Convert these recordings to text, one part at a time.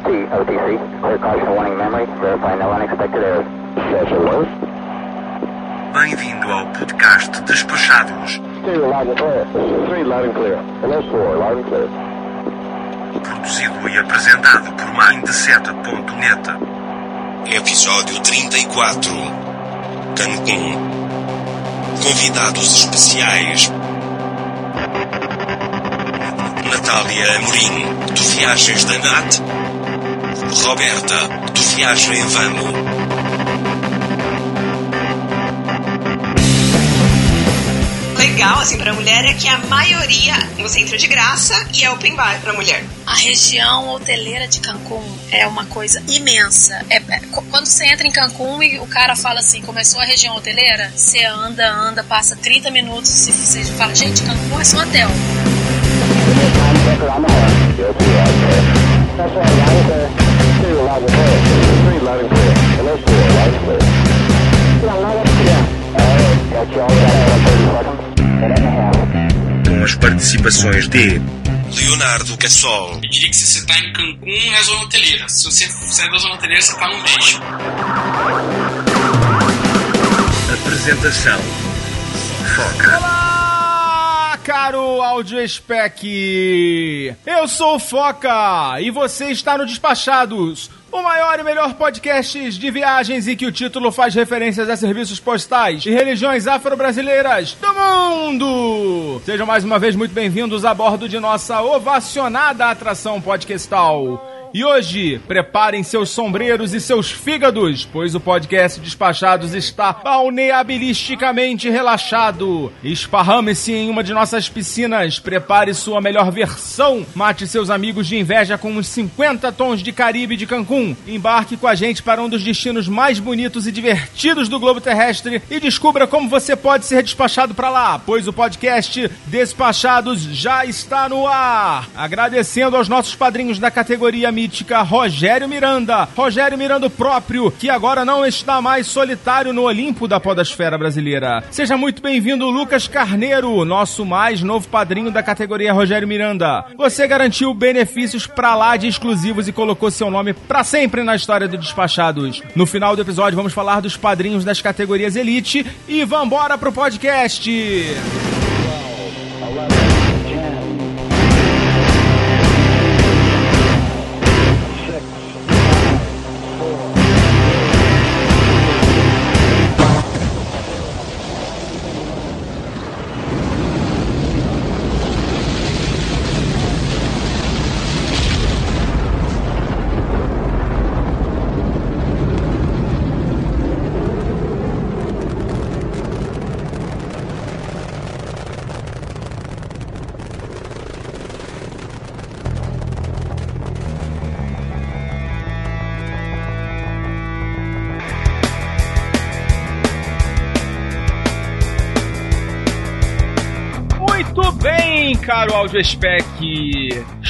LT, OTC. Clear caution warning memory. Verify no unexpected errors. Bem-vindo ao podcast Despachados, Stereo loud and clear. Three loud and clear. Hello, four loud and clear. produzido e apresentado por Mindset.net. Episódio 34 Cancún Convidados especiais Natália Amorim, do Viagens da Nat Roberta, do Viagem Vamo legal, assim, pra mulher é que a maioria você entra de graça e é open bar pra mulher. A região hoteleira de Cancún é uma coisa imensa. É, é, qu- quando você entra em Cancún e o cara fala assim, começou a região hoteleira, você anda, anda, passa 30 minutos e você fala, gente, Cancún é só hotel. Time checker on the horn. LT loud and clear. That's right, loud and clear. Stereo loud and clear. Three loud and clear. Hello, four loud and clear. Yeah, loud and clear. Alright, got you all set out 30 seconds. Minute and a half. Com as participações de Leonardo Cassol Eu diria que se você está em Cancún, é zona hoteleira. Se você sair da zona hoteleira, você está no México. apresentação. Foca. Caro áudio spec. Eu sou o Foca e você está no Despachados, o maior e melhor podcast de viagens e que o título faz referências a serviços postais e religiões afro-brasileiras do mundo. Sejam mais uma vez muito bem-vindos a bordo de nossa ovacionada atração podcastal. E hoje, preparem seus sombreiros e seus fígados, pois o podcast Despachados está balneabilisticamente relaxado. Esparrame-se em uma de nossas piscinas, prepare sua melhor versão, mate seus amigos de inveja com uns 50 tons de Caribe de Cancún. Embarque com a gente para um dos destinos mais bonitos e divertidos do globo terrestre e descubra como você pode ser despachado para lá, pois o podcast Despachados já está no ar. Agradecendo aos nossos padrinhos da categoria mítica Rogério Miranda. Rogério Miranda próprio, que agora não está mais solitário no Olimpo da Podosfera Brasileira. Seja muito bem-vindo, Lucas Carneiro, nosso mais novo padrinho da categoria Rogério Miranda. Você garantiu benefícios pra lá de exclusivos e colocou seu nome pra sempre na história do Despachados. No final do episódio, vamos falar dos padrinhos das categorias Elite e vambora pro podcast! áudio spec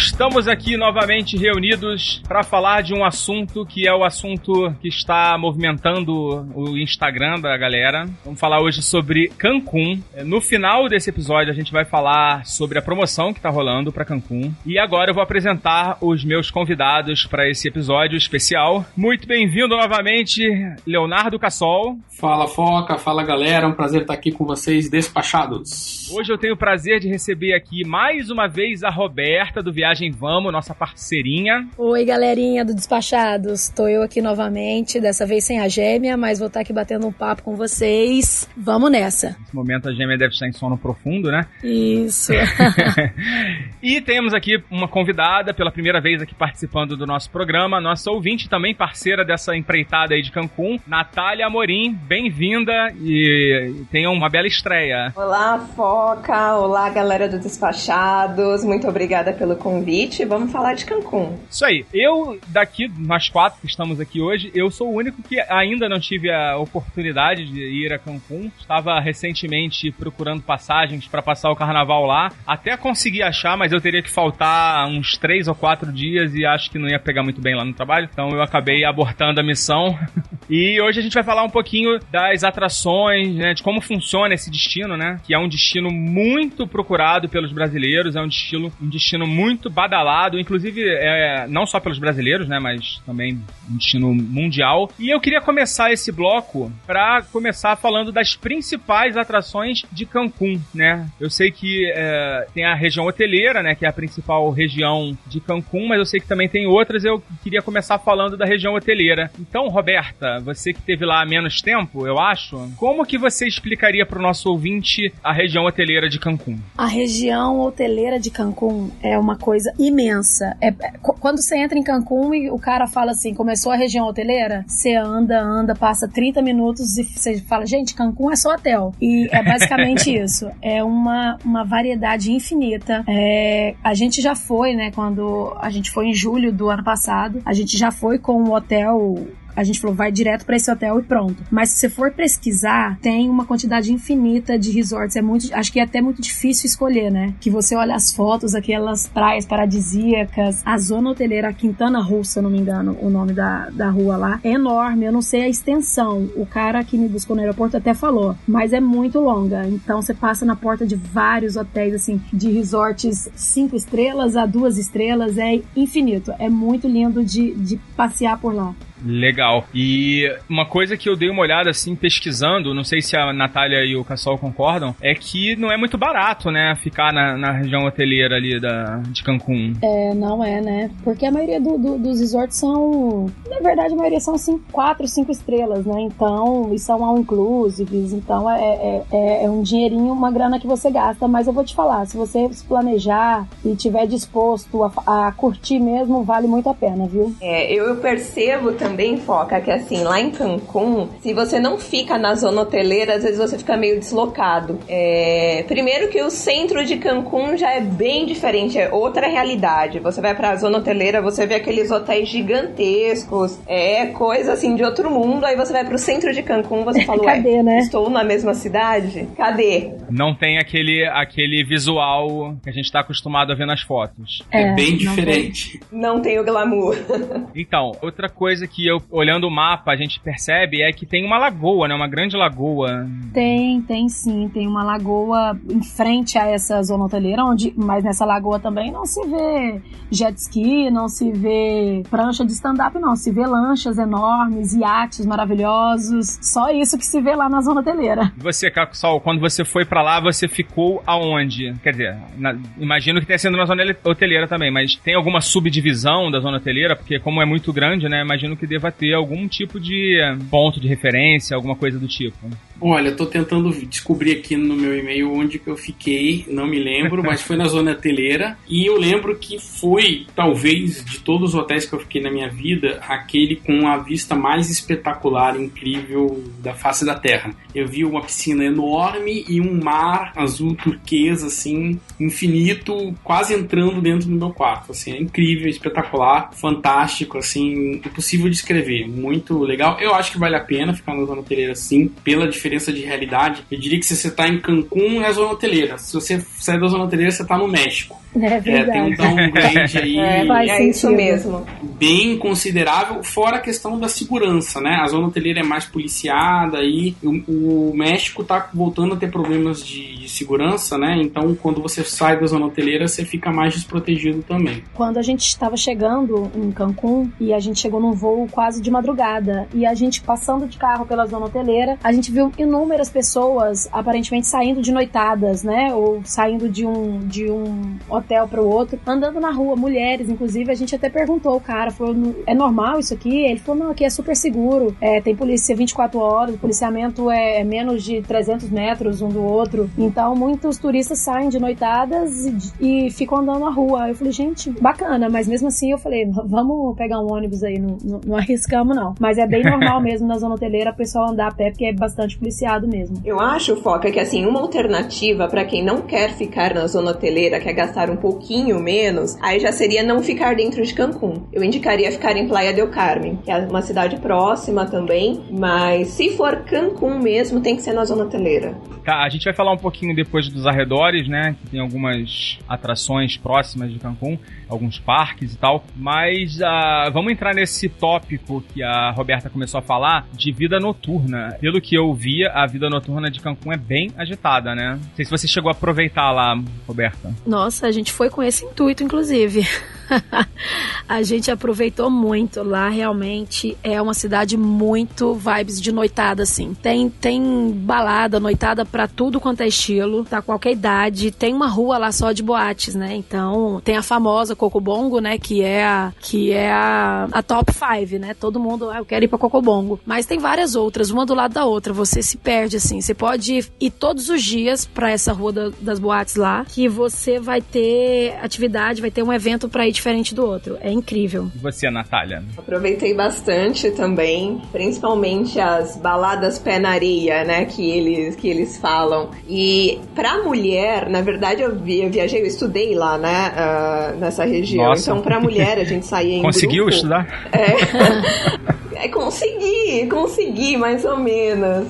Estamos aqui novamente reunidos para falar de um assunto que é o assunto que está movimentando o Instagram da galera. Vamos falar hoje sobre Cancún. No final desse episódio a gente vai falar sobre a promoção que está rolando para Cancún. E agora eu vou apresentar os meus convidados para esse episódio especial. Muito bem-vindo novamente, Leonardo Cassol. Fala Foca, fala galera, é um prazer estar aqui com vocês despachados. Hoje eu tenho o prazer de receber aqui mais uma vez a Roberta do Viagem Vamos, nossa parceirinha. Oi, galerinha do Despachados. Tô eu aqui novamente, dessa vez sem a gêmea, mas vou estar aqui batendo um papo com vocês. Vamos nessa. Nesse momento a gêmea deve estar em sono profundo, né? Isso. e temos aqui uma convidada pela primeira vez aqui participando do nosso programa, nossa ouvinte também parceira dessa empreitada aí de Cancún, Natália Amorim. Bem-vinda e tenha uma bela estreia. Olá, Foca. Olá, galera do Despachados. Muito obrigada pelo convite. Vamos falar de Cancún. Isso aí. Eu, daqui, nós quatro que estamos aqui hoje, eu sou o único que ainda não tive a oportunidade de ir a Cancún. Estava recentemente procurando passagens para passar o carnaval lá. Até consegui achar, mas mas eu teria que faltar uns três ou quatro dias e acho que não ia pegar muito bem lá no trabalho, então eu acabei abortando a missão. e hoje a gente vai falar um pouquinho das atrações, né, de como funciona esse destino, né, que é um destino muito procurado pelos brasileiros, é um destino, um destino muito badalado, inclusive é, não só pelos brasileiros, né, mas também um destino mundial. E eu queria começar esse bloco para começar falando das principais atrações de Cancún, né? Eu sei que é, tem a região hoteleira, né, que é a principal região de Cancún, mas eu sei que também tem outras. Eu queria começar falando da região hoteleira. Então, Roberta, você que teve lá há menos tempo, eu acho, como que você explicaria para o nosso ouvinte a região hoteleira de Cancún? A região hoteleira de Cancún é uma coisa imensa. É, é quando você entra em Cancún e o cara fala assim, começou a região hoteleira, você anda, anda, passa 30 minutos e você fala, gente, Cancún é só hotel. E é basicamente isso. É uma, uma variedade infinita. É, a gente já foi, né, quando a gente foi em julho do ano passado, a gente já foi com um hotel a gente falou, vai direto para esse hotel e pronto. Mas se você for pesquisar, tem uma quantidade infinita de resorts. É muito, acho que é até muito difícil escolher, né? Que você olha as fotos, aquelas praias paradisíacas, a zona hoteleira Quintana Roo, se eu não me engano, o nome da, da rua lá, é enorme. Eu não sei a extensão. O cara que me buscou no aeroporto até falou, mas é muito longa. Então você passa na porta de vários hotéis, assim, de resorts cinco estrelas a duas estrelas. É infinito. É muito lindo de, de passear por lá. Legal. E uma coisa que eu dei uma olhada assim, pesquisando, não sei se a Natália e o Cassol concordam, é que não é muito barato, né? Ficar na, na região hoteleira ali da, de Cancún. É, não é, né? Porque a maioria do, do, dos resorts são. Na verdade, a maioria são assim, quatro, cinco estrelas, né? Então, e são all inclusives. Então, é, é, é, é um dinheirinho, uma grana que você gasta. Mas eu vou te falar, se você se planejar e tiver disposto a, a curtir mesmo, vale muito a pena, viu? É, eu percebo também também foca que assim, lá em Cancún, se você não fica na zona hoteleira, às vezes você fica meio deslocado. É... Primeiro que o centro de Cancún já é bem diferente, é outra realidade. Você vai pra zona hoteleira, você vê aqueles hotéis gigantescos, é coisa assim de outro mundo. Aí você vai pro centro de Cancún, você fala, Cadê, né? estou na mesma cidade? Cadê? Não tem aquele, aquele visual que a gente tá acostumado a ver nas fotos. É, é bem diferente. Não, não tem o glamour. então, outra coisa que que eu, olhando o mapa, a gente percebe é que tem uma lagoa, né? Uma grande lagoa. Tem, tem sim. Tem uma lagoa em frente a essa zona hoteleira, onde, mas nessa lagoa também não se vê jet ski, não se vê prancha de stand-up, não. Se vê lanchas enormes, iates maravilhosos. Só isso que se vê lá na zona hoteleira. Você, Caco quando você foi para lá, você ficou aonde? Quer dizer, na, imagino que tenha sido na zona hoteleira também, mas tem alguma subdivisão da zona hoteleira? Porque como é muito grande, né? Imagino que deva ter algum tipo de ponto de referência, alguma coisa do tipo. Olha, tô tentando descobrir aqui no meu e-mail onde que eu fiquei, não me lembro, mas foi na zona hoteleira. E eu lembro que foi, talvez, de todos os hotéis que eu fiquei na minha vida, aquele com a vista mais espetacular, incrível da face da Terra. Eu vi uma piscina enorme e um mar azul turquesa, assim, infinito, quase entrando dentro do meu quarto. Assim, é incrível, espetacular, fantástico, assim, impossível de escrever. Muito legal. Eu acho que vale a pena ficar na zona hoteleira, sim, pela diferença de realidade. Eu diria que se você está em Cancún, é a zona hoteleira. Se você sair da zona hoteleira, você está no México. É verdade. É, tem um downgrade aí. É, é isso mesmo. Bem considerável, fora a questão da segurança, né? A zona hoteleira é mais policiada e o, o México está voltando a ter problemas de, de, segurança, né? Então, quando você sai da zona hoteleira, você fica mais desprotegido também. Quando a gente estava chegando em Cancún e a gente chegou num voo quase de madrugada e a gente passando de carro pela zona hoteleira, a gente viu inúmeras pessoas aparentemente saindo de noitadas, né? Ou saindo de um de um hotel para o outro, andando na rua, mulheres, inclusive, a gente até perguntou o cara, falou, é normal isso aqui? Ele falou, não, aqui é super seguro, é, tem polícia 24 horas, o policiamento é menos de 300 metros um do outro, então muitos turistas saem de noitadas e, e ficam andando na rua. Eu falei, gente, bacana, mas mesmo assim eu falei, vamos pegar um ônibus aí, não, não, não arriscamos não. Mas é bem normal mesmo na zona hoteleira o pessoal andar a pé, porque é bastante policiado mesmo. Eu acho, Foca, que assim, uma alternativa para quem não quer ficar na zona hoteleira, quer gastar um pouquinho menos, aí já seria não ficar dentro de Cancún. Eu indicaria ficar em Playa del Carmen, que é uma cidade próxima também, mas se for Cancún mesmo, tem que ser na zona hoteleira. Tá, a gente vai falar um pouquinho depois dos arredores, né? Que tem algumas atrações próximas de Cancún, alguns parques e tal. Mas uh, vamos entrar nesse tópico que a Roberta começou a falar de vida noturna. Pelo que eu via, a vida noturna de Cancún é bem agitada, né? Não sei se você chegou a aproveitar lá, Roberta. Nossa, a gente foi com esse intuito, inclusive. a gente aproveitou muito lá, realmente é uma cidade muito vibes de noitada, assim. Tem, tem balada, noitada para tudo quanto é estilo, tá? Qualquer idade. Tem uma rua lá só de boates, né? Então, tem a famosa Cocobongo, né? Que é a, que é a, a top 5, né? Todo mundo, ah, eu quero ir pra Cocobongo. Mas tem várias outras, uma do lado da outra. Você se perde, assim. Você pode ir, todos os dias para essa rua da, das boates lá, que você vai ter atividade, vai ter um evento para ir diferente do outro. É incrível. E você, Natália? Aproveitei bastante também, principalmente as baladas pé na areia, né? Que eles, que eles falam. E pra mulher, na verdade, eu, vi, eu viajei, eu estudei lá, né? Uh, nessa região. Nossa. Então, pra mulher, a gente saía em Conseguiu grupo. estudar? É. É, consegui, consegui, mais ou menos.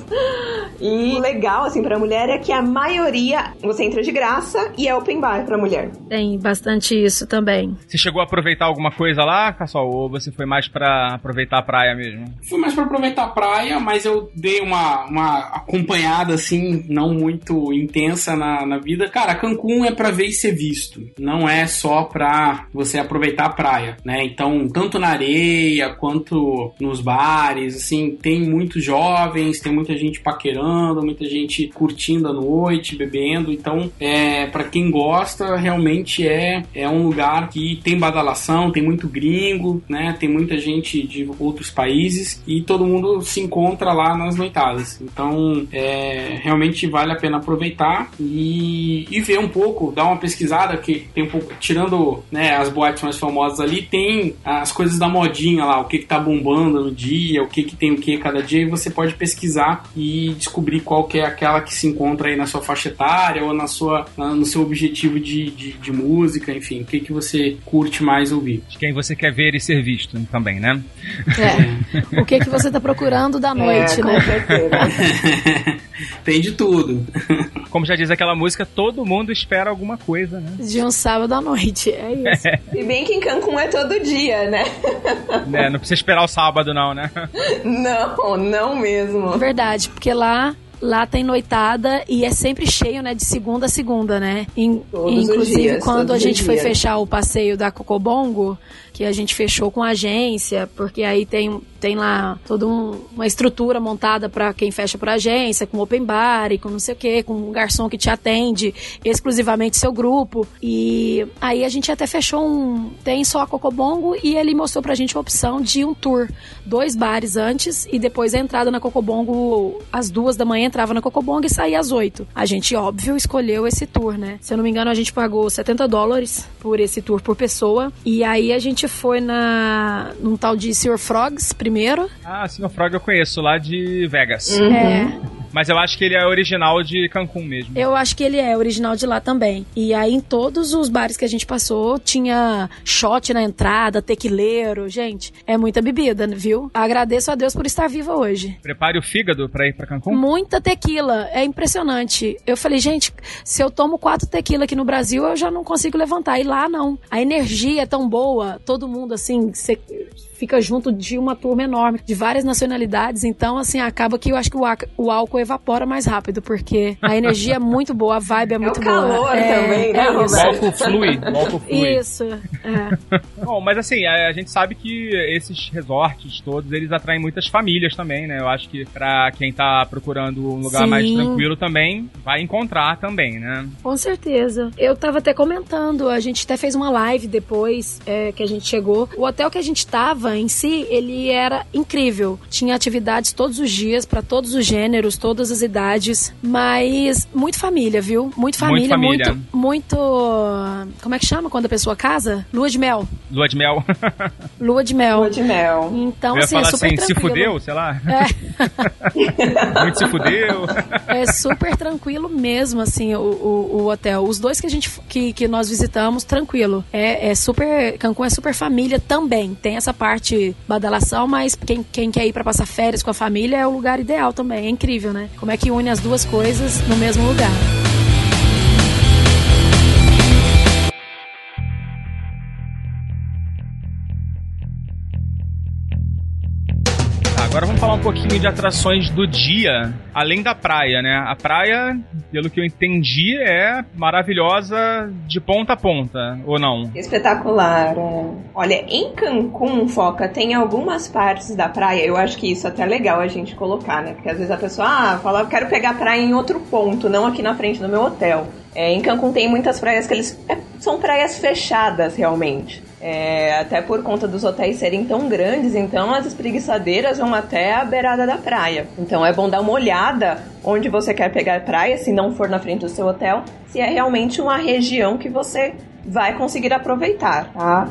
E o legal, assim, pra mulher é que a maioria você entra de graça e é open bar pra mulher. Tem bastante isso também. Você chegou a aproveitar alguma coisa lá, Cassol? Ou você foi mais pra aproveitar a praia mesmo? Fui mais pra aproveitar a praia, mas eu dei uma, uma acompanhada, assim, não muito intensa na, na vida. Cara, Cancún é pra ver e ser visto. Não é só pra você aproveitar a praia, né? Então, tanto na areia quanto nos bares, assim, tem muitos jovens, tem muita gente paquerando, muita gente curtindo a noite, bebendo. Então, é, para quem gosta, realmente é, é um lugar que tem badalação, tem muito gringo, né? Tem muita gente de outros países e todo mundo se encontra lá nas noitadas. Então, é, realmente vale a pena aproveitar e, e ver um pouco, dar uma pesquisada que tem um pouco, tirando né, as boates mais famosas ali, tem as coisas da modinha lá, o que, que tá bombando no dia, o que, que tem o que cada dia, e você pode pesquisar e descobrir qual que é aquela que se encontra aí na sua faixa etária ou na sua, no seu objetivo de, de, de música, enfim, o que, que você curte mais ouvir. De quem você quer ver e ser visto também, né? É. o que, que você está procurando da noite, é, né? tem de tudo. Como já diz aquela música, todo mundo espera alguma coisa, né? De um sábado à noite, é isso. E bem que em Cancún é todo dia, né? É, não precisa esperar o sábado, não, né? Não, não mesmo. Verdade, porque lá lá tem noitada e é sempre cheio, né? De segunda a segunda, né? In, inclusive, dias, quando a gente foi fechar o passeio da Cocobongo, que a gente fechou com a agência, porque aí tem, tem lá toda um, uma estrutura montada para quem fecha por agência, com open bar e com não sei o que, com um garçom que te atende exclusivamente seu grupo. E aí a gente até fechou um. Tem só a Cocobongo e ele mostrou pra gente a opção de um tour. Dois bares antes e depois a entrada na Cocobongo às duas da manhã, entrava na Cocobongo e saía às oito. A gente, óbvio, escolheu esse tour, né? Se eu não me engano, a gente pagou 70 dólares por esse tour por pessoa. E aí a gente foi na num tal de Sr. Frogs primeiro. Ah, Sr. Frog eu conheço, lá de Vegas. Uhum. É. Mas eu acho que ele é original de Cancún mesmo. Eu acho que ele é original de lá também. E aí em todos os bares que a gente passou, tinha shot na entrada, tequileiro. Gente, é muita bebida, viu? Agradeço a Deus por estar viva hoje. Prepare o fígado pra ir pra Cancún? Muita tequila. É impressionante. Eu falei, gente, se eu tomo quatro tequila aqui no Brasil, eu já não consigo levantar. E lá não. A energia é tão boa, todo mundo assim, você fica junto de uma turma enorme, de várias nacionalidades. Então, assim, acaba que eu acho que o, o álcool evapora mais rápido, porque a energia é muito boa, a vibe é muito é o boa. calor é, também, né, é O álcool flui, o álcool flui. Isso, é. Bom, mas assim, a, a, gente sabe que esses resorts todos, eles atraem muitas famílias também, né? Eu acho que pra quem tá procurando um lugar Sim. mais tranquilo também, vai encontrar também, né? Com certeza. Eu tava até comentando, a gente até fez uma live depois é, que a gente chegou. O hotel que a gente tava Em si, ele era incrível. Tinha atividades todos os dias, para todos os gêneros, todas as idades, mas muito família, viu? Muito família, família. muito, muito. Como é que chama quando a pessoa casa? Lua de mel. Lua de mel. Lua de mel. Lua de mel. Então, Eu ia assim, é falar super assim, se tranquilo. fudeu, sei lá. É. Muito se fudeu. É super tranquilo mesmo, assim, o, o, o hotel. Os dois que a gente que, que nós visitamos, tranquilo. É, é super. Cancún é super família também. Tem essa parte badalação, mas quem, quem quer ir pra passar férias com a família é o lugar ideal também. É incrível, né? Como é que une as duas coisas no mesmo lugar. Falar um pouquinho de atrações do dia, além da praia, né? A praia, pelo que eu entendi, é maravilhosa de ponta a ponta, ou não? Espetacular. é. Olha, em Cancún, Foca, tem algumas partes da praia, eu acho que isso é até legal a gente colocar, né? Porque às vezes a pessoa ah, fala, eu quero pegar praia em outro ponto, não aqui na frente do meu hotel. É, em Cancún tem muitas praias que eles é, são praias fechadas realmente. É, até por conta dos hotéis serem tão grandes, então as espreguiçadeiras vão até a beirada da praia. Então é bom dar uma olhada onde você quer pegar praia, se não for na frente do seu hotel, se é realmente uma região que você vai conseguir aproveitar, tá?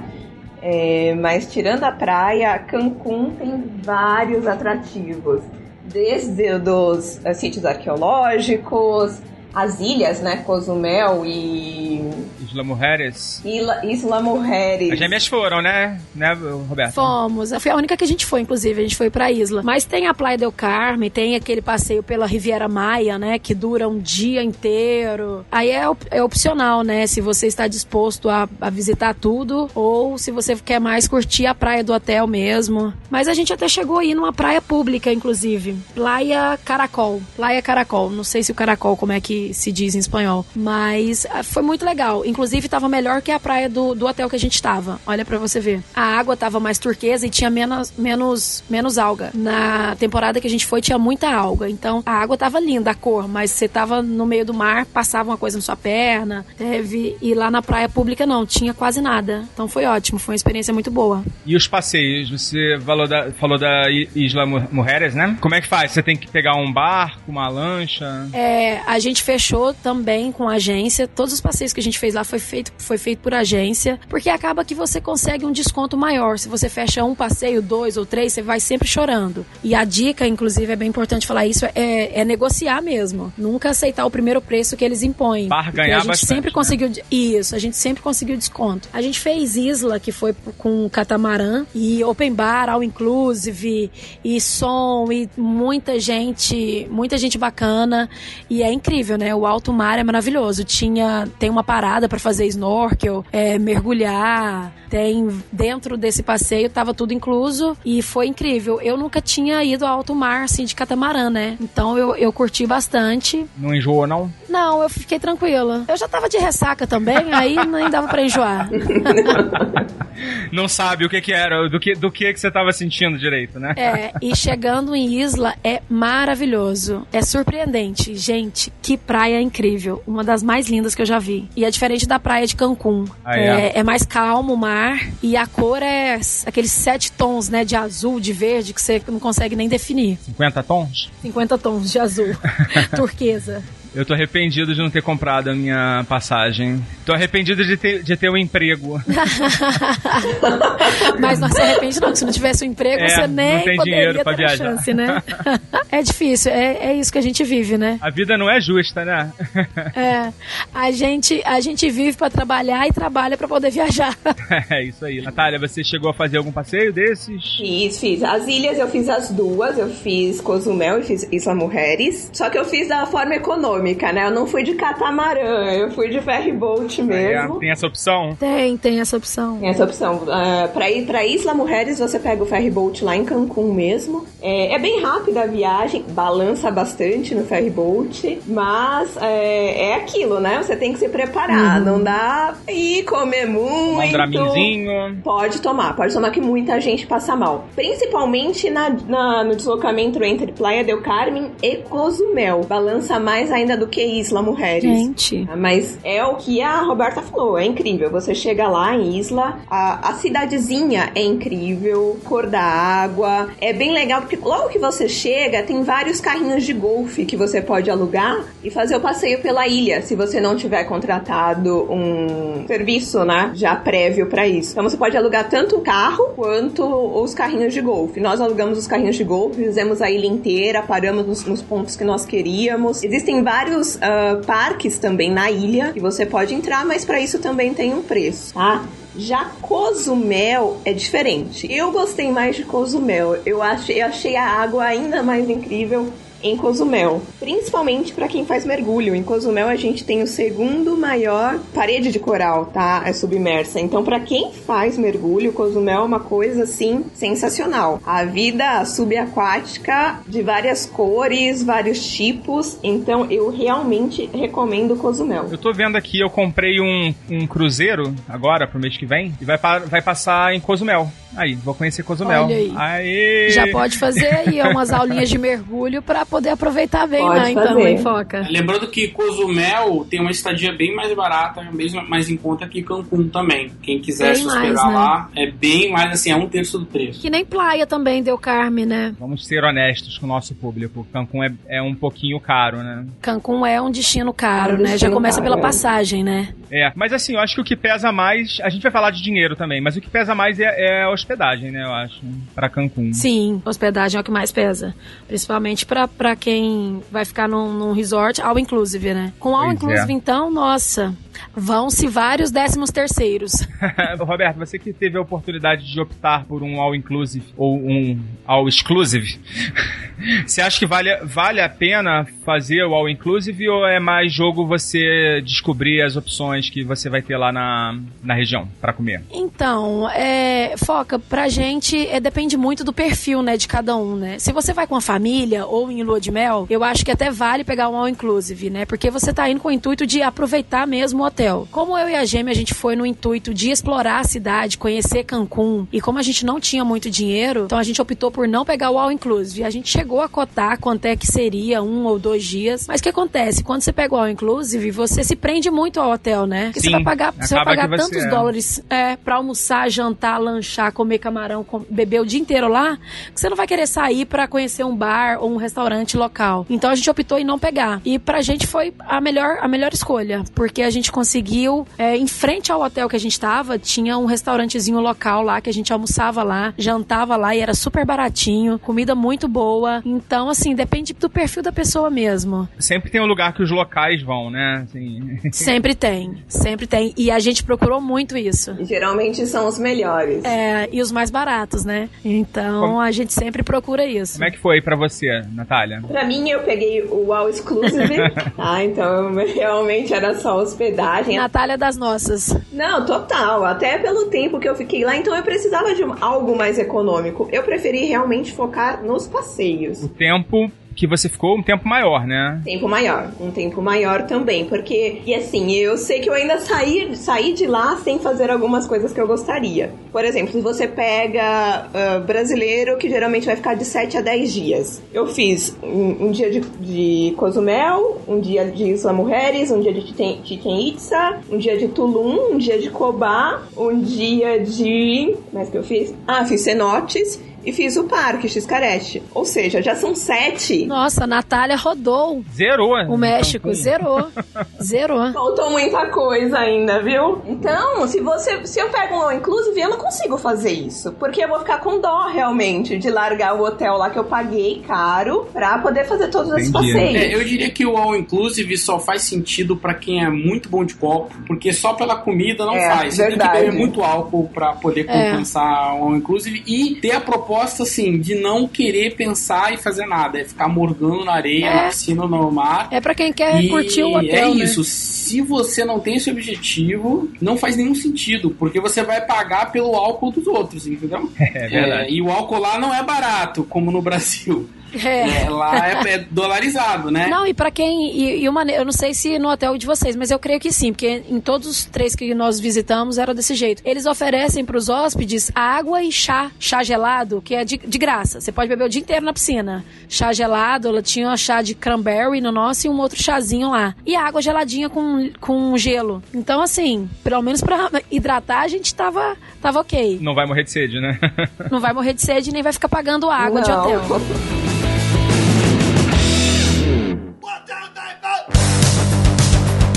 É, mas tirando a praia, Cancún tem vários atrativos. Desde os eh, sítios arqueológicos, as ilhas, né? Cozumel e Isla Mujeres. Isla, Isla Mujeres. As gêmeas foram, né? Né, Roberto? Fomos. Foi a única que a gente foi, inclusive. A gente foi pra isla. Mas tem a Praia del Carme, tem aquele passeio pela Riviera Maia, né? Que dura um dia inteiro. Aí é, op- é opcional, né? Se você está disposto a, a visitar tudo ou se você quer mais curtir a praia do hotel mesmo. Mas a gente até chegou aí numa praia pública, inclusive. Praia Caracol. Praia Caracol. Não sei se o Caracol, como é que se diz em espanhol. Mas ah, foi muito legal. Inclusive, tava melhor que a praia do, do hotel que a gente tava. Olha pra você ver. A água tava mais turquesa e tinha menos, menos, menos alga. Na temporada que a gente foi, tinha muita alga. Então, a água tava linda, a cor. Mas você tava no meio do mar, passava uma coisa na sua perna. Teve... E lá na praia pública, não. Tinha quase nada. Então, foi ótimo. Foi uma experiência muito boa. E os passeios? Você falou da, falou da Isla Mu- Mujeres, né? Como é que faz? Você tem que pegar um barco, uma lancha? É, a gente fechou também com a agência. Todos os passeios que a gente fez lá foi feito, foi feito por agência, porque acaba que você consegue um desconto maior. Se você fecha um passeio, dois ou três, você vai sempre chorando. E a dica, inclusive, é bem importante falar isso, é, é negociar mesmo. Nunca aceitar o primeiro preço que eles impõem. Barganhar a gente bastante, sempre né? conseguiu isso, a gente sempre conseguiu desconto. A gente fez Isla, que foi com catamarã, e open bar, all inclusive, e som, e muita gente, muita gente bacana. E é incrível, né? O alto mar é maravilhoso. Tinha, tem uma parada para fazer snorkel, é, mergulhar, tem dentro desse passeio, tava tudo incluso e foi incrível. Eu nunca tinha ido ao alto mar, assim, de catamarã, né? Então eu, eu curti bastante. Não enjoou, não? Não, eu fiquei tranquila. Eu já tava de ressaca também, aí nem dava pra enjoar. Não sabe o que que era, do que, do que que você tava sentindo direito, né? É, e chegando em Isla é maravilhoso. É surpreendente. Gente, que praia incrível. Uma das mais lindas que eu já vi. E é diferente da praia de Cancún. Ah, é? é, é mais calmo o mar. E a cor é aqueles sete tons, né? De azul, de verde, que você não consegue nem definir. 50 tons? 50 tons de azul. Turquesa. Eu tô arrependido de não ter comprado a minha passagem. Tô arrependido de ter, de ter um emprego. Mas não se arrepende, não. Se não tivesse um emprego, É, você não nem tem dinheiro pra ter a viajar. chance, né? é difícil. É, é isso que a gente vive, né? A vida não é justa, né? É, a gente, a gente vive pra trabalhar e trabalha pra poder viajar. é isso aí. Natália, você chegou a fazer algum passeio desses? Fiz, fiz. As ilhas eu fiz as duas. Eu fiz Cozumel e fiz Isla Mujeres. Só que eu fiz da forma econômica, né? Eu não fui de catamarã, eu fui de ferry boat É, mesmo. tem essa opção? Tem, tem essa opção. Tem essa opção. Ah, pra ir pra Isla Mujeres, você pega o ferry boat lá em Cancún mesmo. É, é bem rápida a viagem, balança bastante no ferry boat, mas é, é aquilo, né? Você tem que se preparar. Não dá ir comer muito. Um draminzinho. Pode tomar, pode tomar que muita gente passa mal. Principalmente na, na- no deslocamento entre Playa del Carmen e Cozumel. Balança mais ainda ainda do que Isla Mujeres. Gente. Mas é o que a Roberta falou, é incrível. Você chega lá em Isla, a, a cidadezinha é incrível, cor da água, é bem legal porque logo que você chega tem vários carrinhos de golfe que você pode alugar e fazer o passeio pela ilha, se você não tiver contratado um serviço, né, já prévio para isso. Então você pode alugar tanto o carro quanto os carrinhos de golfe. Nós alugamos os carrinhos de golfe, fizemos a ilha inteira, paramos nos, nos pontos que nós queríamos. Existem vários uh, parques também na ilha que você pode entrar, mas para isso também tem um preço, tá? Já Cozumel é diferente. Eu gostei mais de Cozumel. Eu achei, eu achei a água ainda mais incrível em Cozumel, principalmente para quem faz mergulho. Em Cozumel a gente tem o segundo maior parede de coral, tá? É submersa. Então para quem faz mergulho, Cozumel é uma coisa assim sensacional. A vida subaquática de várias cores, vários tipos. Então eu realmente recomendo Cozumel. Eu tô vendo aqui, eu comprei um, um cruzeiro agora pro mês que vem e vai, pa vai passar em Cozumel. Aí, vou conhecer Cozumel. Olha aí. Aê! Já pode fazer aí umas aulinhas de mergulho pra poder aproveitar bem Pode lá, então, hein, Foca? Lembrando que Cozumel tem uma estadia bem mais barata, mesmo mais em conta que Cancún também. Quem quiser Bem se hospedar mais, né? lá, é bem mais assim, é um terço do preço. Que nem praia também, Del Carme, né? Vamos ser honestos com o nosso público. Cancún é, é um pouquinho caro, né? Cancún é um destino caro, É um né? Já destino começa caro, pela é. passagem, né? É, mas assim, eu acho que o que pesa mais. A gente vai falar de dinheiro também, mas o que pesa mais é, é a hospedagem, né? Eu acho. Pra Cancún. Sim, hospedagem é o que mais pesa. Principalmente pra, pra quem vai ficar num, num resort all inclusive, né? Com all Pois inclusive, é. então, nossa, vão-se vários décimos terceiros. Roberto, você que teve a oportunidade de optar por um all-inclusive ou um all-exclusive, você acha que vale, vale a pena fazer o all-inclusive ou é mais jogo você descobrir as opções que você vai ter lá na, na região pra comer? Então, é, foca, pra gente é, depende muito do perfil, né, de cada um, né? Se você vai com a família ou em lua de mel, eu acho que até vale pegar um all inclusive, né? Porque você tá indo com o intuito de aproveitar mesmo o hotel. Como eu e a Gêmea, a gente foi no intuito de explorar a cidade, conhecer Cancún, e como a gente não tinha muito dinheiro, então a gente optou por não pegar o all inclusive. A gente chegou a cotar quanto é que seria um ou dois dias, mas o que acontece? Quando você pega o all inclusive, você se prende muito ao hotel, né? Porque você Sim, vai pagar, você vai pagar você- tantos é. dólares é, pra almoçar, jantar, lanchar, comer camarão, com- beber o dia inteiro lá, que você não vai querer sair pra conhecer um bar ou um restaurante local. Então a gente optou em não pegar. E pra gente foi a melhor, a melhor escolha, porque a gente conseguiu, é, em frente ao hotel que a gente tava, tinha um restaurantezinho local lá que a gente almoçava lá, jantava lá e era super baratinho, comida muito boa. Então, assim, depende do perfil da pessoa mesmo. Sempre tem um lugar que os locais vão, né? Assim, Sempre tem, sempre tem. E a gente procurou muito isso. Geralmente são os melhores. É, e os mais baratos, né? Então Como- a gente sempre procura isso. como é que foi pra você, Natália? Pra mim, eu peguei o All Exclusive, tá? Então, realmente era só hospedagem. Natália das nossas. Não, total. Até pelo tempo que eu fiquei lá, então eu precisava de algo mais econômico. Eu preferi realmente focar nos passeios. O tempo que você ficou, um tempo maior, né? Tempo maior, um tempo maior também, porque, e assim, eu sei que eu ainda saí, saí de lá sem fazer algumas coisas que eu gostaria. Por exemplo, se você pega ah, brasileiro, que geralmente vai ficar de 7 a 10 dias. Eu fiz um, um dia de, de Cozumel, um dia de Isla Mujeres, um dia de Chichen Itza, um dia de Tulum, um dia de Cobá, um dia de... mais que eu fiz? Ah, fiz cenotes e fiz o parque Xcarete. Ou seja, já são sete. Nossa, a Natália rodou Zerou. o México, Cancún. zerou. Zerou. Faltou muita coisa ainda, viu? Então, se você, se eu pego um all inclusive, eu não consigo fazer isso, porque eu vou ficar com dó realmente de largar o hotel lá que eu paguei caro pra poder fazer todos esses passeios. É, eu diria que o All Inclusive só faz sentido pra quem é muito bom de copo, porque só pela comida não É, faz. Você verdade. tem que beber muito álcool pra poder É. compensar o All Inclusive e ter a proposta, assim, de não querer pensar e fazer nada. É ficar morgando na areia, É. na piscina, no mar. É pra quem quer E curtir o hotel, é né? isso. Se você não tem esse objetivo, não faz nenhum sentido, porque você vai pagar pelo álcool dos outros, entendeu? É verdade. É, e o álcool lá não é barato, como no Brasil. É. É, lá é, é dolarizado, né? Não, e pra quem. E, e uma, eu não sei se no hotel de vocês, mas eu creio que sim, porque em todos os três que nós visitamos era desse jeito. Eles oferecem pros hóspedes água e chá, chá gelado, que é de, de graça. Você pode beber o dia inteiro na piscina. Chá gelado, ela tinha um chá de cranberry no nosso e um outro chazinho lá. E água geladinha com, com gelo. Então, assim, pelo menos pra hidratar, a gente tava, tava ok. Não vai morrer de sede, né? Não vai morrer de sede nem vai ficar pagando água de Não. hotel.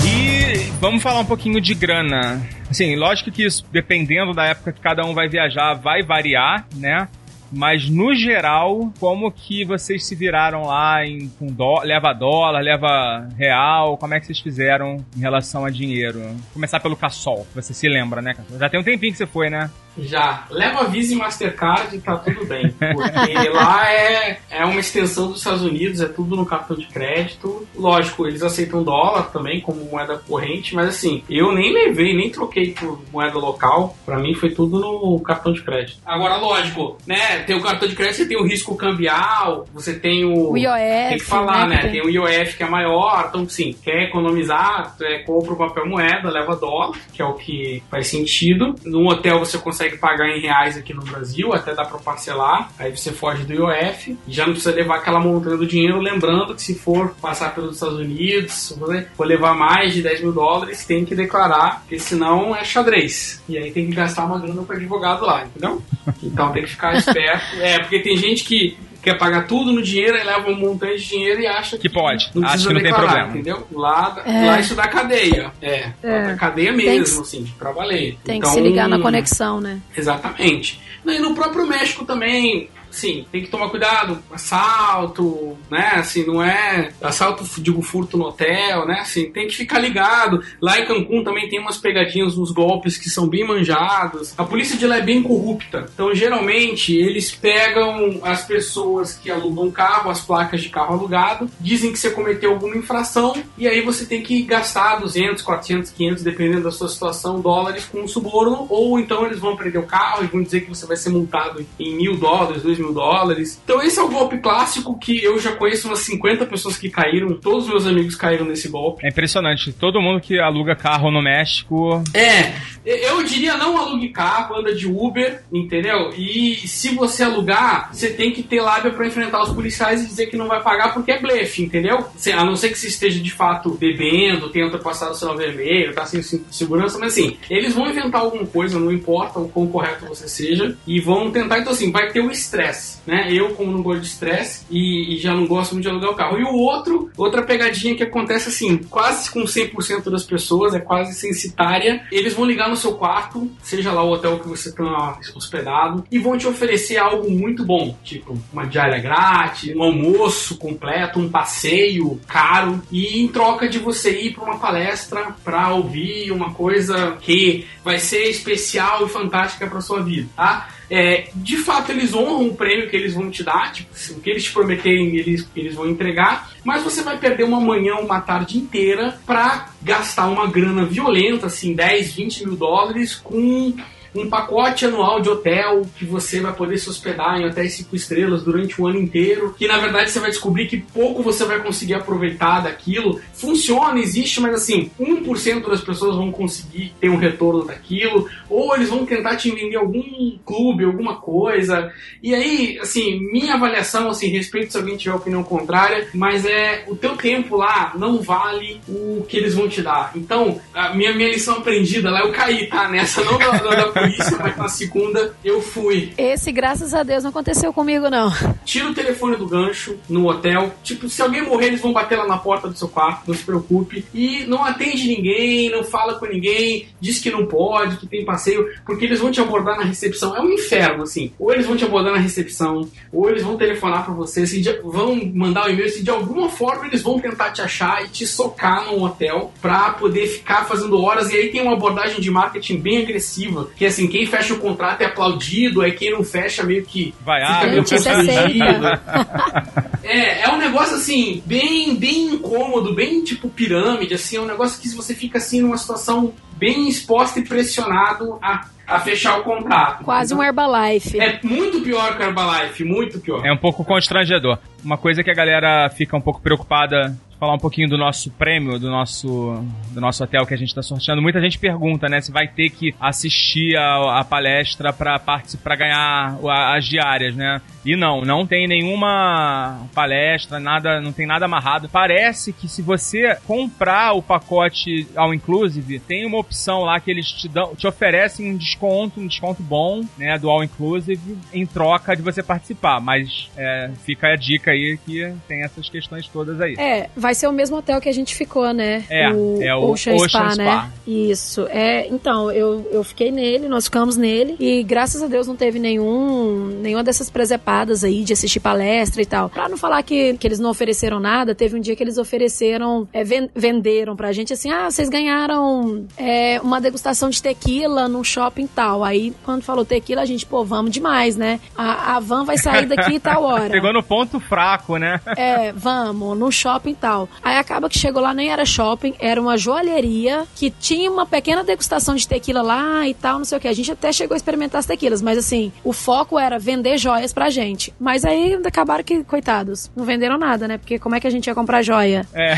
E vamos falar um pouquinho de grana. Assim, lógico que isso, dependendo da época que cada um vai viajar, vai variar, né? Mas no geral, como que vocês se viraram lá em com dó, leva dólar, leva real? Como é que vocês fizeram em relação a dinheiro? Começar pelo Cassol, você se lembra, né? Já tem um tempinho que você foi, né? Já. Leva Visa e Mastercard e tá tudo bem. Porque lá é uma extensão dos Estados Unidos, é tudo no cartão de crédito. Lógico, eles aceitam dólar também como moeda corrente, mas assim, eu nem levei, nem troquei por moeda local. Pra mim foi tudo no cartão de crédito. Agora, lógico, né? Tem o cartão de crédito, você tem o risco cambial, você tem o. O IOF, Tem que falar, né, né? Tem o IOF que é maior, então sim, quer economizar, é, compra o papel moeda, leva dólar, que é o que faz sentido. No hotel você consegue pagar em reais aqui no Brasil, até dá pra parcelar, aí você foge do IOF, já não precisa levar aquela montanha do dinheiro, lembrando que se for passar pelos Estados Unidos, for levar mais de 10 mil dólares, tem que declarar, porque senão é xadrez. E aí tem que gastar uma grana com advogado lá, entendeu? Então tem que ficar esperto. É, porque tem gente que quer pagar tudo no dinheiro e leva um montante de dinheiro e acha Que pode. não precisa que não tem declarar, problema. entendeu? Lá, É. lá isso dá cadeia. É, É. dá cadeia Tem mesmo, que- assim, pra valer. Tem Então, que se ligar na conexão, né? Exatamente. E no próprio México também, sim, tem que tomar cuidado. Assalto, né? Assim, não é. Assalto, digo, furto no hotel, né? Assim, tem que ficar ligado. Lá em Cancún também tem umas pegadinhas, uns golpes que são bem manjados. A polícia de lá é bem corrupta. Então, geralmente, eles pegam as pessoas que alugam carro, as placas de carro alugado, dizem que você cometeu alguma infração e aí você tem que gastar 200, 400, 500, dependendo da sua situação, dólares com um suborno, ou então eles vão prender o carro e vão dizer que você vai ser multado em mil dólares, dois mil dólares. Então esse é o golpe clássico que eu já conheço umas 50 pessoas que caíram, todos os meus amigos caíram nesse golpe. É impressionante. Todo mundo que aluga carro no México. É, eu diria não alugue carro, anda de Uber, entendeu? E se você alugar, você tem que ter lábia pra enfrentar os policiais e dizer que não vai pagar porque é blefe, entendeu? A não ser que você esteja de fato bebendo, tenha ultrapassado o sinal vermelho, tá sem cinto de segurança, mas assim, eles vão inventar alguma coisa, não importa o quão correto você seja, e vão tentar, então assim, vai ter o estresse, né? Eu, como não gosto de estresse e, e já não gosto muito de alugar o carro. E o outro, outra pegadinha que acontece assim, quase com 100% das pessoas, é quase censitária, eles vão ligar no seu quarto, seja lá o hotel que você está hospedado, e vão te oferecer algo muito bom, tipo uma diária grátis, um almoço completo, um passeio caro, e em troca de você ir para uma palestra para ouvir uma coisa que vai ser especial e fantástica para sua vida, tá? É, de fato, eles honram o prêmio que eles vão te dar, tipo, se o que eles te prometerem, eles, eles vão entregar, mas você vai perder uma manhã, uma tarde inteira para gastar uma grana violenta, assim, 10, 20 mil dólares com um pacote anual de hotel que você vai poder se hospedar em hotéis 5 estrelas durante o ano inteiro, que na verdade você vai descobrir que pouco você vai conseguir aproveitar daquilo. Funciona, existe, mas assim, 1% das pessoas vão conseguir ter um retorno daquilo, ou eles vão tentar te vender algum clube, alguma coisa. E aí, assim, minha avaliação, assim, respeito se alguém tiver opinião contrária, mas é o teu tempo lá não vale o que eles vão te dar. Então, a minha, minha lição aprendida lá, eu caí, tá? Nessa, não da, da, polícia, mas na segunda eu fui. Esse, graças a Deus, não aconteceu comigo, não. Tira o telefone do gancho no hotel. Tipo, se alguém morrer, eles vão bater lá na porta do seu quarto, não se preocupe. E não atende ninguém, não fala com ninguém, diz que não pode, que tem passeio, porque eles vão te abordar na recepção. É um inferno, assim. Ou eles vão te abordar na recepção, ou eles vão telefonar pra você, de- vão mandar um e-mail, se de alguma forma eles vão tentar te achar e te socar num hotel pra poder ficar fazendo horas. E aí tem uma abordagem de marketing bem agressiva, que assim, quem fecha o contrato é aplaudido, aí quem não fecha meio que Vaiado. fica meio é constrangido. seita. É, é um negócio assim, bem, bem incômodo, bem tipo pirâmide, assim, é um negócio que se você fica assim numa situação bem exposto e pressionado a, a fechar o contrato. Quase um Herbalife. É muito pior que o Herbalife, muito pior. É um pouco constrangedor. Uma coisa que a galera fica um pouco preocupada falar um pouquinho do nosso prêmio, do nosso, do nosso hotel que a gente está sorteando. Muita gente pergunta, né, se vai ter que assistir a, a palestra para para ganhar as diárias, né? E não, não tem nenhuma palestra, nada, não tem nada amarrado. Parece que se você comprar o pacote ao inclusive, tem uma opção lá que eles te dão, te oferecem um desconto, um desconto bom, né, do all inclusive em troca de você participar. Mas é, fica a dica aí que tem essas questões todas aí. É, vai ser o mesmo hotel que a gente ficou, né? É, o é o Ocean, Ocean Spa, Spa. né? Isso. É, então, eu, eu fiquei nele, nós ficamos nele e graças a Deus não teve nenhum nenhuma dessas presepadas aí de assistir palestra e tal. Pra não falar que, que eles não ofereceram nada, teve um dia que eles ofereceram, é, ven- venderam pra gente assim, ah, vocês ganharam é, uma degustação de tequila num shopping tal. Aí, quando falou tequila, a gente, pô, vamos demais, né? A, a van vai sair daqui tal hora. Pegou no ponto fraco, né? É, vamos, no shopping tal. Aí acaba que chegou lá, nem era shopping, era uma joalheria que tinha uma pequena degustação de tequila lá e tal, não sei o que. A gente até chegou a experimentar as tequilas, mas assim, o foco era vender joias pra gente. Mas aí acabaram que, coitados, não venderam nada, né? Porque como é que a gente ia comprar joia? É.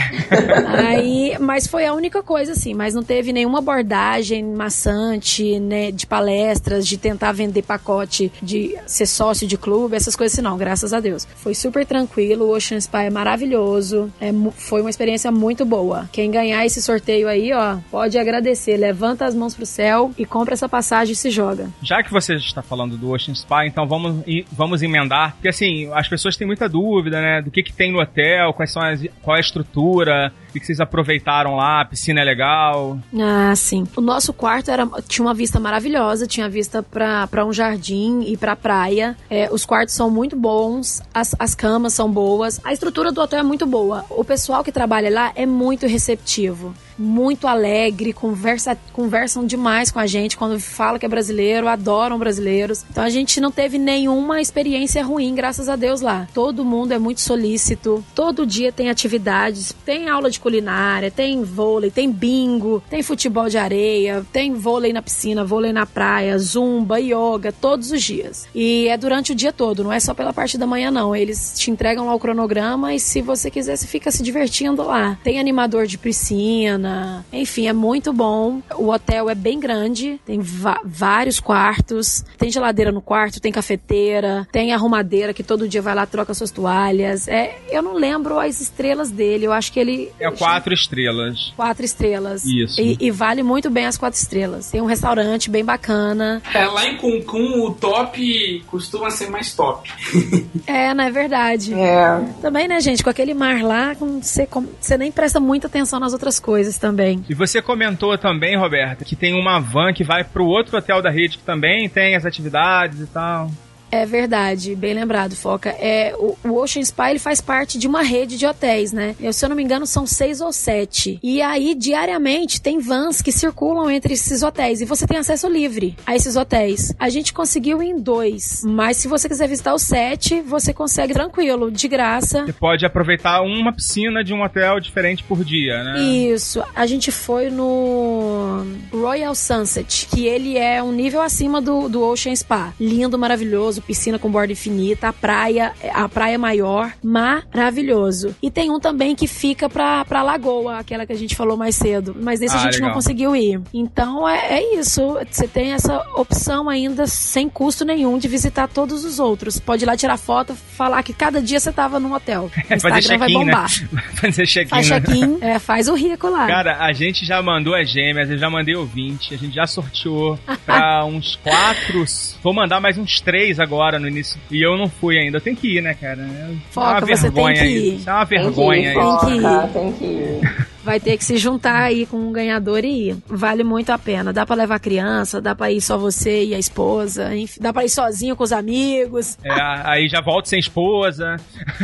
Aí, mas foi a única coisa, assim, mas não teve nenhuma abordagem maçante, né, de palestras, de tentar vender pacote, de ser sócio de clube, essas coisas assim, não, graças a Deus. Foi super tranquilo, o Ocean Spa é maravilhoso, é, foi uma experiência muito boa. Quem ganhar esse sorteio aí, ó, pode agradecer, levanta as mãos pro céu e compra essa passagem e se joga. Já que você está falando do Ocean Spa, então vamos, vamos emendar. Porque assim, as pessoas têm muita dúvida, né? Do que, que tem no hotel, quais são as, qual é a estrutura, que, que vocês aproveitaram lá, a piscina é legal. Ah, sim. O nosso quarto era, tinha uma vista maravilhosa, tinha vista pra um jardim e pra praia. É, os quartos são muito bons, as, as camas são boas, a estrutura do hotel é muito boa. O pessoal que trabalha lá é muito receptivo. Muito alegre, conversa, conversam demais com a gente quando fala que é brasileiro, adoram brasileiros. Então a gente não teve nenhuma experiência ruim, graças a Deus lá. Todo mundo é muito solícito, todo dia tem atividades, tem aula de culinária, tem vôlei, tem bingo, tem futebol de areia, tem vôlei na piscina, vôlei na praia, zumba, yoga, todos os dias. E é durante o dia todo, não é só pela parte da manhã não. Eles te entregam lá o cronograma e se você quiser, você fica se divertindo lá. Tem animador de piscina, enfim, é muito bom. O hotel é bem grande, tem vários quartos, tem geladeira no quarto, tem cafeteira, tem arrumadeira que todo dia vai lá troca suas toalhas. É, eu não lembro as estrelas dele, eu acho que ele É quatro estrelas. quatro estrelas. Isso. E, e vale muito bem as quatro estrelas. Tem um restaurante bem bacana. É, lá em Cancún o top costuma ser mais top. É, não é verdade. É. Também, né, gente? Com aquele mar lá, com- você, com- você nem presta muita atenção nas outras coisas também. E você comentou também, Roberta, que tem uma van que vai pro outro hotel da rede que também tem as atividades e tal. É verdade, bem lembrado, Foca. É, o, o Ocean Spa ele faz parte de uma rede de hotéis, né? Eu, se eu não me engano, são seis ou sete. E aí, diariamente, tem vans que circulam entre esses hotéis. E você tem acesso livre a esses hotéis. A gente conseguiu em dois. Mas se você quiser visitar os sete, você consegue tranquilo, de graça. Você pode aproveitar uma piscina de um hotel diferente por dia, né? Isso, a gente foi no Royal Sunset, que ele é um nível acima do, do Ocean Spa. Lindo, maravilhoso, piscina com borda infinita, a praia, a praia maior, maravilhoso. E tem um também que fica pra, pra Lagoa, aquela que a gente falou mais cedo. Mas desse Ah, a gente legal. não conseguiu ir. Então é, é isso. Você tem essa opção ainda sem custo nenhum de visitar todos os outros. Pode ir lá tirar foto, falar que cada dia você tava num hotel. O Instagram vai né? bombar. Fazer check-in. Faz né? check-in, é, faz o rico lá. Cara, a gente já mandou as gêmeas, eu já mandei o 20, a gente já sorteou pra uns quatro. Vou mandar mais uns três agora no início. E eu não fui ainda. Eu tenho que ir, né, cara? É Foca, uma você tem vergonha que ir. Isso é uma Tem que vergonha ir, isso. Tem que foca, tem que ir. Vai ter que se juntar aí com um ganhador e ir. Vale muito a pena. Dá pra levar criança, dá pra ir só você e a esposa, enfim, dá pra ir sozinho com os amigos. É, aí já volto sem esposa.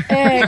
É,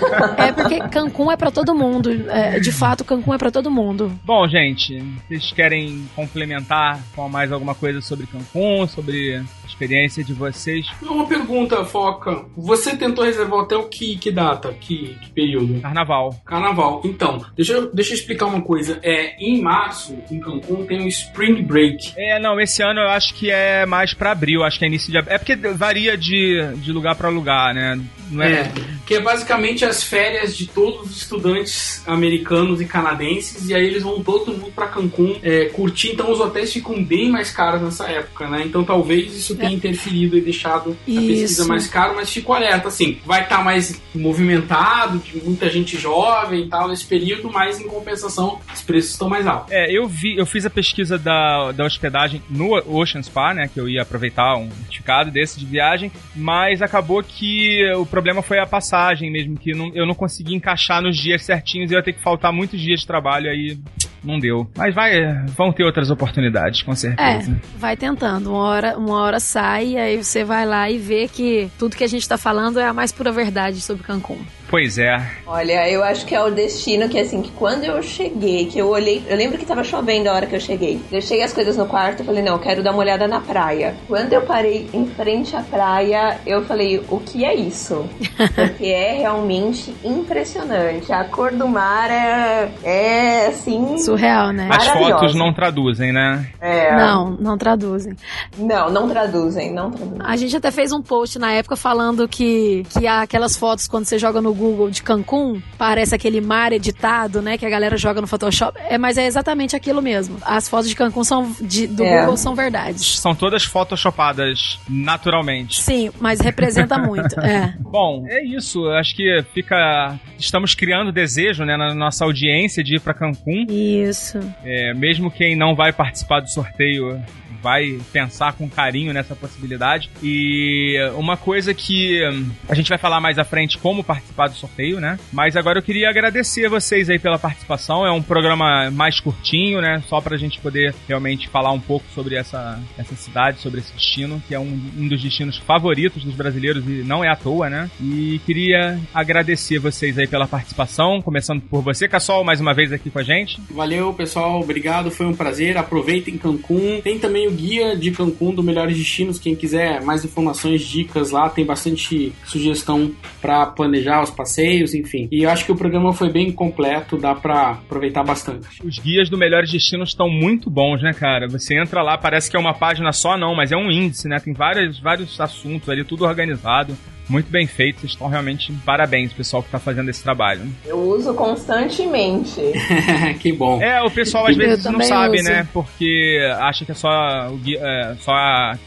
é porque Cancún é pra todo mundo. É, de fato, Cancún é pra todo mundo. Bom, gente, vocês querem complementar com mais alguma coisa sobre Cancún, sobre a experiência de vocês? Uma pergunta, Foca. Você tentou reservar hotel que, que data? Que, que período? Carnaval. Carnaval. Então, deixa deixa eu explicar explicar uma coisa. É, em março, em Cancún, tem o Spring Break. É, não, esse ano eu acho que é mais pra abril, acho que é início de abril. É porque varia de, de lugar pra lugar, né? Não é, É, que é basicamente as férias de todos os estudantes americanos e canadenses, e aí eles vão todo mundo pra Cancún é, curtir, então os hotéis ficam bem mais caros nessa época, né? Então talvez isso tenha interferido e deixado a pesquisa Isso. mais cara, mas fico alerta, assim, vai estar mais movimentado, de muita gente jovem e tal nesse período, mas em compensação os preços estão mais altos. É, eu vi, eu fiz a pesquisa da, da hospedagem no Ocean Spa, né? Que eu ia aproveitar um certificado desse de viagem, mas acabou que o problema foi a passagem mesmo, que não- eu não consegui encaixar nos dias certinhos e eu ia ter que faltar muitos dias de trabalho aí. Não deu. Mas vai, vão ter outras oportunidades, com É, certeza. vai tentando. Uma hora, uma hora sai, e aí você vai lá e vê que tudo que a gente tá falando é a mais pura verdade sobre Cancún. Pois é. Olha, eu acho que é o destino que, assim, que quando eu cheguei, que eu olhei, eu lembro que tava chovendo a hora que eu cheguei. Deixei as coisas no quarto, falei, não, eu quero dar uma olhada na praia. Quando eu parei em frente à praia, eu falei, o que é isso? Porque é realmente impressionante. A cor do mar é, é assim. Surreal, né? As fotos não traduzem, né? É, Não, não traduzem. Não, não traduzem, não traduzem. A gente até fez um post na época falando que, que aquelas fotos, quando você joga no Google de Cancún, parece aquele mar editado, né? Que a galera joga no Photoshop. É, mas é exatamente aquilo mesmo. As fotos de Cancún são, de- do É. Google são verdades. São todas photoshopadas naturalmente. Sim, mas representa muito. É. Bom, é isso. Acho que fica. Estamos criando desejo né, na nossa audiência de ir pra Cancún. Isso. É, mesmo quem não vai participar do sorteio vai pensar com carinho nessa possibilidade. E uma coisa que hum, a gente vai falar mais à frente como participar do sorteio, né? Mas agora eu queria agradecer a vocês aí pela participação. É um programa mais curtinho, né? Só pra gente poder realmente falar um pouco sobre essa, essa cidade, sobre esse destino, que é um, um dos destinos favoritos dos brasileiros e não é à toa, né? E queria agradecer vocês aí pela participação, começando por você, Cassol, mais uma vez aqui com a gente. Valeu, pessoal. Obrigado. Foi um prazer. Aproveitem Cancún. Tem também o guia de Cancún do Melhores Destinos. Quem quiser mais informações, dicas lá, tem bastante sugestão para planejar os passeios, enfim. E eu acho que o programa foi bem completo, dá para aproveitar bastante. Os guias do Melhores Destinos estão muito bons, né, cara? Você entra lá, parece que é uma página só, não, mas é um índice, né? Tem vários, vários assuntos ali, tudo organizado. Muito bem feito, vocês estão realmente parabéns, pessoal que tá fazendo esse trabalho. Eu uso constantemente. que bom. É, o pessoal às vezes não sabe, uso. né? Porque acha que é só, é, só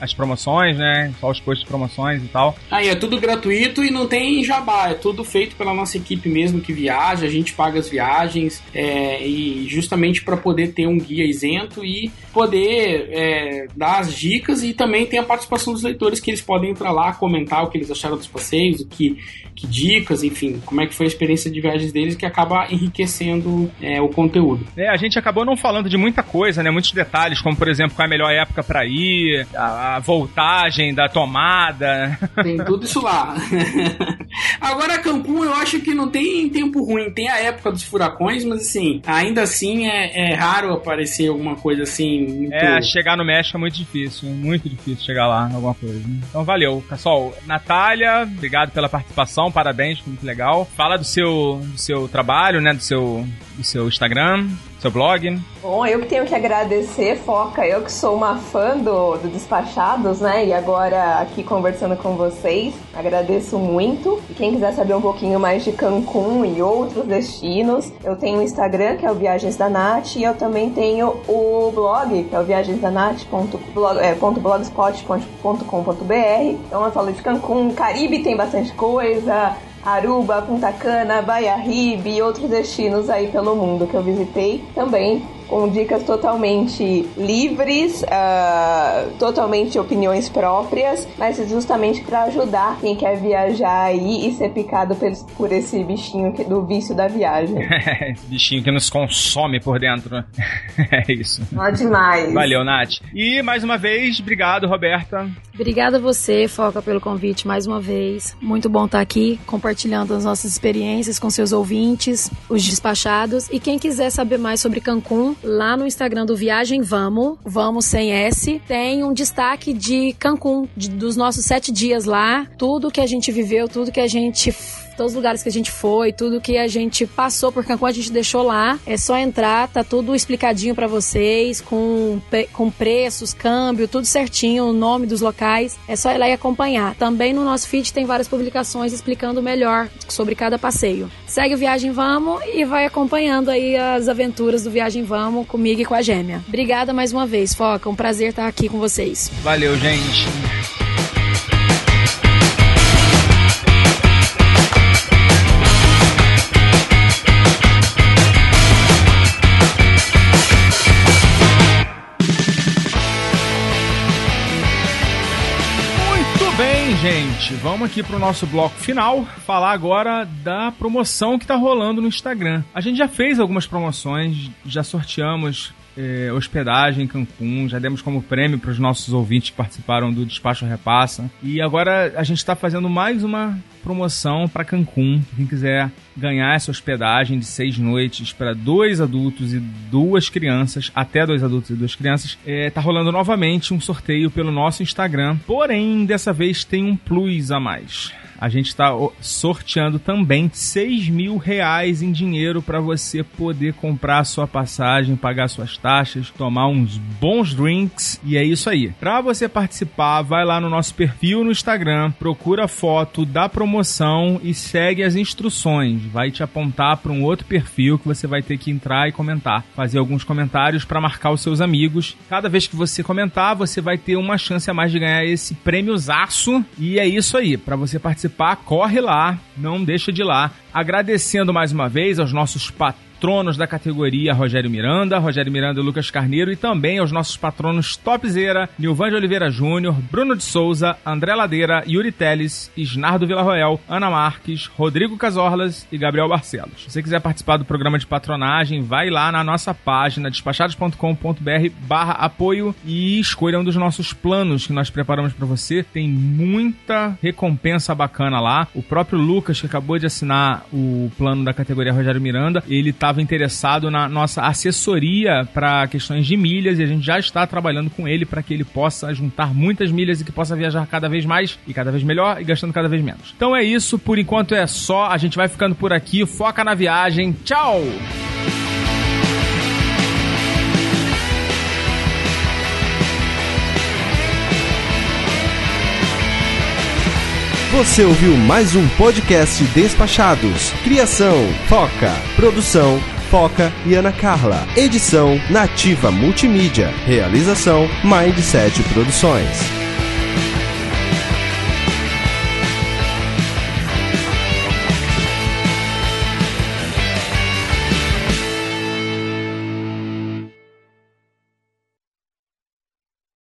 as promoções, né? Só os postos de promoções e tal. Aí é tudo gratuito e não tem jabá, é tudo feito pela nossa equipe mesmo que viaja, a gente paga as viagens é, e justamente para poder ter um guia isento e poder é, dar as dicas e também tem a participação dos leitores que eles podem entrar lá, comentar o que eles acharam dos passeios, o que, que dicas, enfim, como é que foi a experiência de viagens deles que acaba enriquecendo é, o conteúdo. É, a gente acabou não falando de muita coisa, né? Muitos detalhes, como por exemplo, qual é a melhor época pra ir, a, a voltagem da tomada. Tem tudo isso lá. Agora, Cancún, eu acho que não tem tempo ruim. Tem a época dos furacões, mas assim, ainda assim é, é raro aparecer alguma coisa assim. Muito... É, chegar no México é muito difícil, muito difícil chegar lá, alguma coisa. Então valeu, pessoal. Natália, obrigado pela participação, parabéns, muito legal. Fala do seu, do seu trabalho, né? Do seu, do seu Instagram, seu blog. Bom, eu que tenho que agradecer, Foca, eu que sou uma fã do, do Despachados, né? E agora aqui conversando com vocês, agradeço muito. E quem quiser saber um pouquinho mais de Cancún e outros destinos, eu tenho o Instagram, que é o Viagens da Nath, e eu também tenho o blog, que é o viagensdanat.blogspot.com.br. Então eu falo de Cancún, Caribe tem bastante coisa, Aruba, Punta Cana, Bahia Ribe e outros destinos aí pelo mundo que eu visitei também com dicas totalmente livres, ah, totalmente opiniões próprias, mas justamente para ajudar quem quer viajar aí e ser picado por, por esse bichinho que- do vício da viagem. Esse bichinho que nos consome por dentro. é isso. Não demais. Valeu, Nath. E mais uma vez, obrigado, Roberta. Obrigada a você, Foca, pelo convite mais uma vez. Muito bom estar aqui compartilhando as nossas experiências com seus ouvintes, os despachados. E quem quiser saber mais sobre Cancún, lá no Instagram do Viagem Vamos, Vamos sem S, tem um destaque de Cancún, de- dos nossos sete dias lá, tudo que a gente viveu, tudo que a gente todos os lugares que a gente foi, tudo que a gente passou por Cancún, a gente deixou lá. É só entrar, tá tudo explicadinho para vocês, com, com preços, câmbio, tudo certinho, o nome dos locais. É só ir lá e acompanhar. Também no nosso feed tem várias publicações explicando melhor sobre cada passeio. Segue o Viagem Vamos e vai acompanhando aí as aventuras do Viagem Vamos comigo e com a Gêmea. Obrigada mais uma vez, Foca. Um prazer estar aqui com vocês. Valeu, gente. Gente, vamos aqui pro nosso bloco final, falar agora da promoção que tá rolando no Instagram. A gente já fez algumas promoções, já sorteamos é, hospedagem em Cancún, já demos como prêmio para os nossos ouvintes que participaram do Despacho Repassa. E agora a gente está fazendo mais uma promoção para Cancún. Quem quiser ganhar essa hospedagem de seis noites para dois adultos e duas crianças, até dois adultos e duas crianças, é, tá rolando novamente um sorteio pelo nosso Instagram. Porém, dessa vez tem um plus a mais a gente está sorteando também 6 mil reais em dinheiro para você poder comprar sua passagem, pagar suas taxas, tomar uns bons drinks. E é isso aí. Para você participar, vai lá no nosso perfil no Instagram, procura a foto da promoção e segue as instruções. Vai te apontar para um outro perfil que você vai ter que entrar e comentar, fazer alguns comentários para marcar os seus amigos. Cada vez que você comentar, você vai ter uma chance a mais de ganhar esse prêmiozaço. E é isso aí. Para você participar participar, corre lá, não deixa de ir lá. Agradecendo mais uma vez aos nossos patrões patronos da categoria Rogério Miranda, Rogério Miranda e Lucas Carneiro e também aos nossos patronos Topzera, Nilvan de Oliveira Júnior, Bruno de Souza, André Ladeira, Yuri Teles, Isnardo Villarroel, Ana Marques, Rodrigo Casorlas e Gabriel Barcelos. Se você quiser participar do programa de patronagem, vai lá na nossa página despachados.com.br barra apoio e escolha um dos nossos planos que nós preparamos para você. Tem muita recompensa bacana lá. O próprio Lucas, que acabou de assinar o plano da categoria Rogério Miranda, ele tá estava interessado na nossa assessoria para questões de milhas e a gente já está trabalhando com ele para que ele possa juntar muitas milhas e que possa viajar cada vez mais e cada vez melhor e gastando cada vez menos. Então é isso, por enquanto é só, a gente vai ficando por aqui, foca na viagem. Tchau! Você ouviu mais um podcast Despachados. Criação, Foca. Produção, Foca e Ana Carla. Edição, Nativa Multimídia. Realização, Mindset Produções.